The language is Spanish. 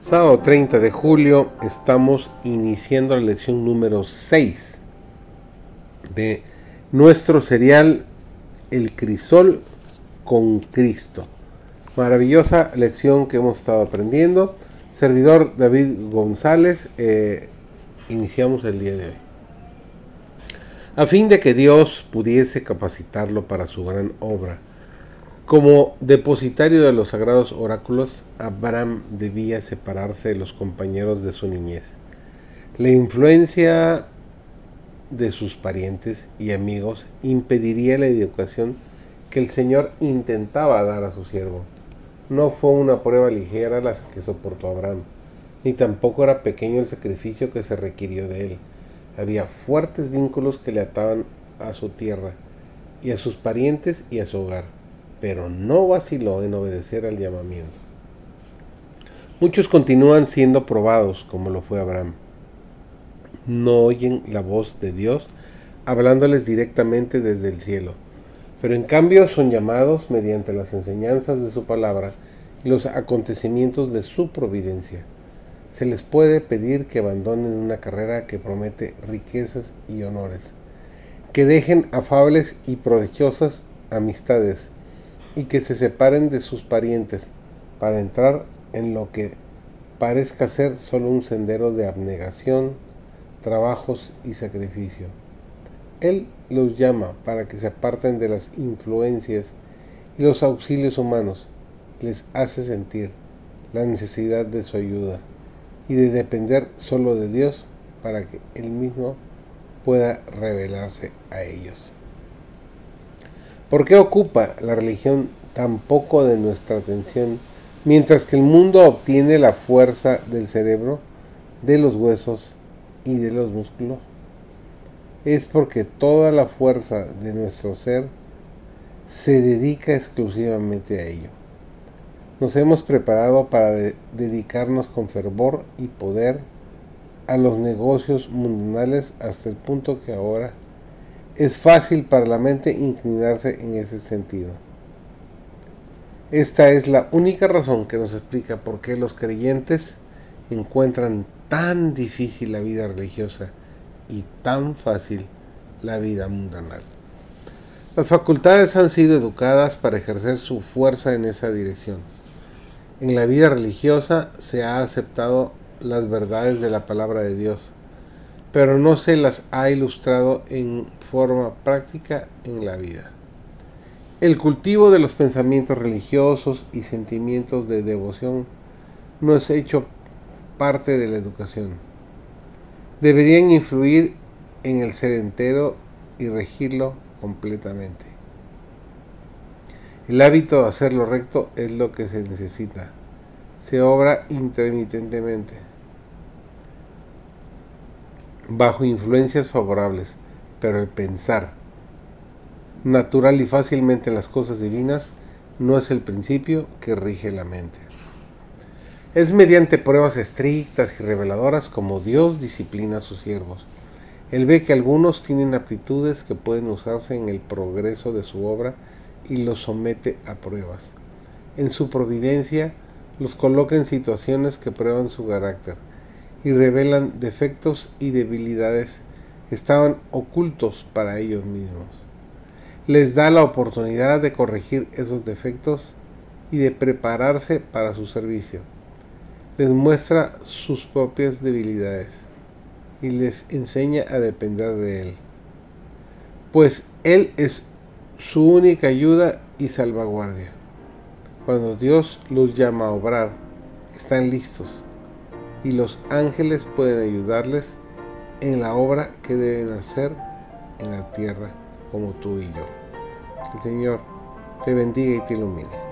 Sábado 30 de julio estamos iniciando la lección número 6 de nuestro serial El crisol con Cristo. Maravillosa lección que hemos estado aprendiendo. Servidor David González, eh, iniciamos el día de hoy. A fin de que Dios pudiese capacitarlo para su gran obra, como depositario de los sagrados oráculos, Abraham debía separarse de los compañeros de su niñez. La influencia de sus parientes y amigos impediría la educación que el Señor intentaba dar a su siervo. No fue una prueba ligera la que soportó Abraham, ni tampoco era pequeño el sacrificio que se requirió de él. Había fuertes vínculos que le ataban a su tierra, y a sus parientes y a su hogar pero no vaciló en obedecer al llamamiento. Muchos continúan siendo probados, como lo fue Abraham. No oyen la voz de Dios hablándoles directamente desde el cielo, pero en cambio son llamados mediante las enseñanzas de su palabra y los acontecimientos de su providencia. Se les puede pedir que abandonen una carrera que promete riquezas y honores, que dejen afables y provechosas amistades, y que se separen de sus parientes para entrar en lo que parezca ser solo un sendero de abnegación, trabajos y sacrificio. Él los llama para que se aparten de las influencias y los auxilios humanos. Les hace sentir la necesidad de su ayuda y de depender solo de Dios para que Él mismo pueda revelarse a ellos. ¿Por qué ocupa la religión tan poco de nuestra atención, mientras que el mundo obtiene la fuerza del cerebro, de los huesos y de los músculos? Es porque toda la fuerza de nuestro ser se dedica exclusivamente a ello. Nos hemos preparado para dedicarnos con fervor y poder a los negocios mundiales hasta el punto que ahora es fácil para la mente inclinarse en ese sentido. Esta es la única razón que nos explica por qué los creyentes encuentran tan difícil la vida religiosa y tan fácil la vida mundana. Las facultades han sido educadas para ejercer su fuerza en esa dirección. En la vida religiosa se ha aceptado las verdades de la palabra de Dios pero no se las ha ilustrado en forma práctica en la vida. El cultivo de los pensamientos religiosos y sentimientos de devoción no es hecho parte de la educación. Deberían influir en el ser entero y regirlo completamente. El hábito de hacer lo recto es lo que se necesita. Se obra intermitentemente bajo influencias favorables, pero el pensar natural y fácilmente en las cosas divinas no es el principio que rige la mente. Es mediante pruebas estrictas y reveladoras como Dios disciplina a sus siervos. Él ve que algunos tienen aptitudes que pueden usarse en el progreso de su obra y los somete a pruebas. En su providencia los coloca en situaciones que prueban su carácter y revelan defectos y debilidades que estaban ocultos para ellos mismos. Les da la oportunidad de corregir esos defectos y de prepararse para su servicio. Les muestra sus propias debilidades y les enseña a depender de Él. Pues Él es su única ayuda y salvaguardia. Cuando Dios los llama a obrar, están listos y los ángeles pueden ayudarles en la obra que deben hacer en la tierra como tú y yo. El Señor te bendiga y te ilumine.